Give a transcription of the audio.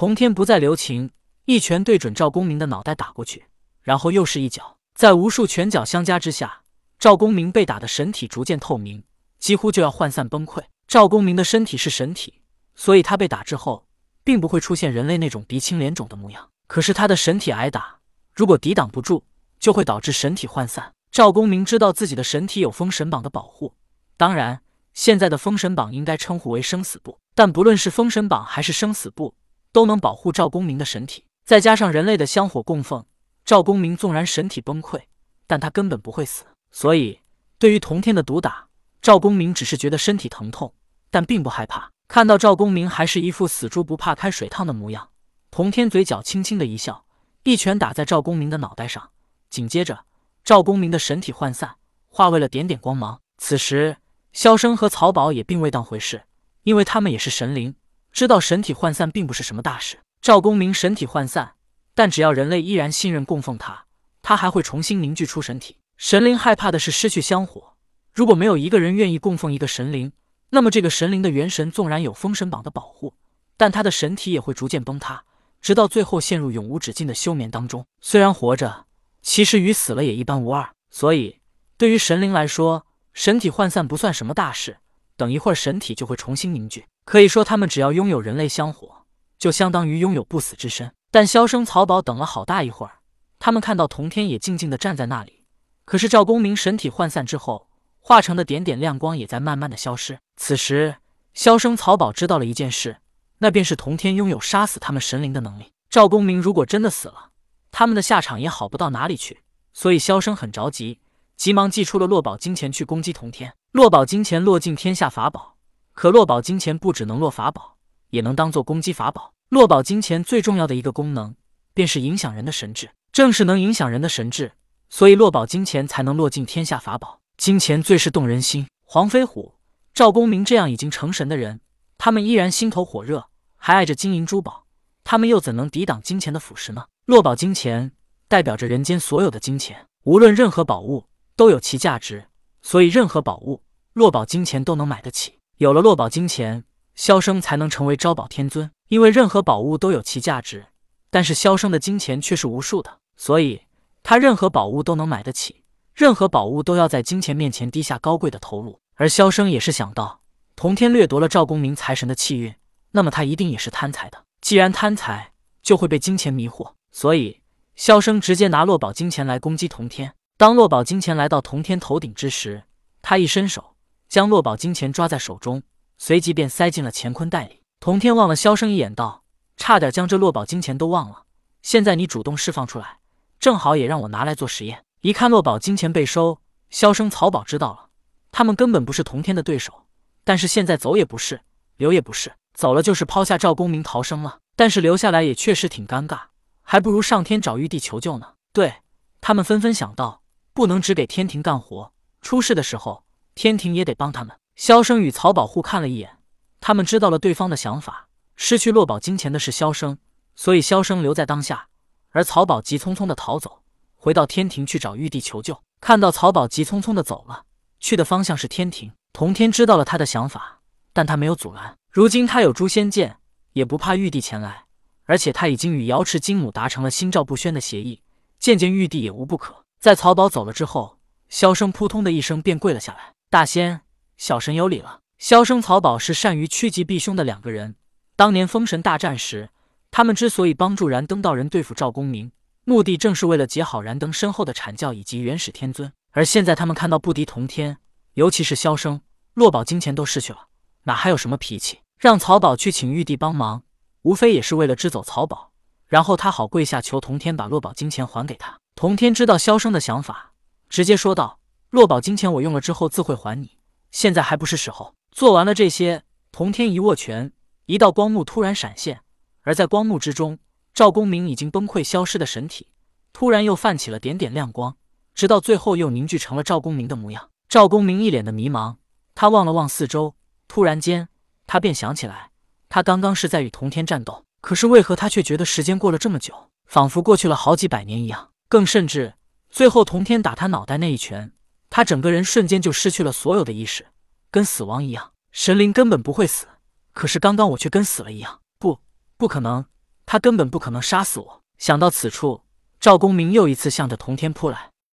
童天不再留情，一拳对准赵公明的脑袋打过去，然后又是一脚。在无数拳脚相加之下，赵公明被打的神体逐渐透明，几乎就要涣散崩溃。赵公明的身体是神体，所以他被打之后，并不会出现人类那种鼻青脸肿的模样。可是他的神体挨打，如果抵挡不住，就会导致神体涣散。赵公明知道自己的神体有封神榜的保护，当然，现在的封神榜应该称呼为生死簿。但不论是封神榜还是生死簿，都能保护赵公明的神体。再加上人类的香火供奉，赵公明纵然神体崩溃，但他根本不会死。所以，对于童天的毒打，赵公明只是觉得身体疼痛。但并不害怕，看到赵公明还是一副死猪不怕开水烫的模样，童天嘴角轻轻的一笑，一拳打在赵公明的脑袋上。紧接着，赵公明的神体涣散，化为了点点光芒。此时，萧生和曹宝也并未当回事，因为他们也是神灵，知道神体涣散并不是什么大事。赵公明神体涣散，但只要人类依然信任供奉他，他还会重新凝聚出神体。神灵害怕的是失去香火，如果没有一个人愿意供奉一个神灵。那么，这个神灵的元神纵然有封神榜的保护，但他的神体也会逐渐崩塌，直到最后陷入永无止境的休眠当中。虽然活着，其实与死了也一般无二。所以，对于神灵来说，神体涣散不算什么大事，等一会儿神体就会重新凝聚。可以说，他们只要拥有人类香火，就相当于拥有不死之身。但萧生、曹宝等了好大一会儿，他们看到童天也静静的站在那里。可是赵公明神体涣散之后，化成的点点亮光也在慢慢的消失。此时，萧生、曹宝知道了一件事，那便是童天拥有杀死他们神灵的能力。赵公明如果真的死了，他们的下场也好不到哪里去。所以萧生很着急，急忙祭出了落宝金钱去攻击童天。落宝金钱落尽天下法宝，可落宝金钱不只能落法宝，也能当做攻击法宝。落宝金钱最重要的一个功能，便是影响人的神智。正是能影响人的神智，所以落宝金钱才能落尽天下法宝。金钱最是动人心。黄飞虎、赵公明这样已经成神的人，他们依然心头火热，还爱着金银珠宝，他们又怎能抵挡金钱的腐蚀呢？落宝金钱代表着人间所有的金钱，无论任何宝物都有其价值，所以任何宝物落宝金钱都能买得起。有了落宝金钱，萧生才能成为招宝天尊。因为任何宝物都有其价值，但是萧生的金钱却是无数的，所以他任何宝物都能买得起。任何宝物都要在金钱面前低下高贵的头颅，而萧生也是想到，童天掠夺了赵公明财神的气运，那么他一定也是贪财的。既然贪财，就会被金钱迷惑，所以萧生直接拿落宝金钱来攻击童天。当落宝金钱来到童天头顶之时，他一伸手将落宝金钱抓在手中，随即便塞进了乾坤袋里。童天望了萧生一眼，道：“差点将这落宝金钱都忘了，现在你主动释放出来，正好也让我拿来做实验。”一看落宝金钱被收，萧生、曹宝知道了，他们根本不是童天的对手。但是现在走也不是，留也不是，走了就是抛下赵公明逃生了。但是留下来也确实挺尴尬，还不如上天找玉帝求救呢。对他们纷纷想到，不能只给天庭干活，出事的时候天庭也得帮他们。萧生与曹宝互看了一眼，他们知道了对方的想法。失去落宝金钱的是萧生，所以萧生留在当下，而曹宝急匆匆的逃走。回到天庭去找玉帝求救，看到曹宝急匆匆的走了，去的方向是天庭。童天知道了他的想法，但他没有阻拦。如今他有诛仙剑，也不怕玉帝前来，而且他已经与瑶池金母达成了心照不宣的协议，见见玉帝也无不可。在曹宝走了之后，萧生扑通的一声便跪了下来：“大仙，小神有礼了。”萧生、曹宝是善于趋吉避凶的两个人。当年封神大战时，他们之所以帮助燃灯道人对付赵公明。目的正是为了结好燃灯身后的阐教以及元始天尊，而现在他们看到不敌同天，尤其是萧生、落宝金钱都失去了，哪还有什么脾气？让曹宝去请玉帝帮忙，无非也是为了支走曹宝，然后他好跪下求同天把落宝金钱还给他。同天知道萧生的想法，直接说道：“落宝金钱我用了之后自会还你，现在还不是时候。”做完了这些，同天一握拳，一道光幕突然闪现，而在光幕之中。赵公明已经崩溃消失的神体，突然又泛起了点点亮光，直到最后又凝聚成了赵公明的模样。赵公明一脸的迷茫，他望了望四周，突然间，他便想起来，他刚刚是在与童天战斗，可是为何他却觉得时间过了这么久，仿佛过去了好几百年一样？更甚至，最后童天打他脑袋那一拳，他整个人瞬间就失去了所有的意识，跟死亡一样。神灵根本不会死，可是刚刚我却跟死了一样。不，不可能。他根本不可能杀死我。想到此处，赵公明又一次向着童天扑来。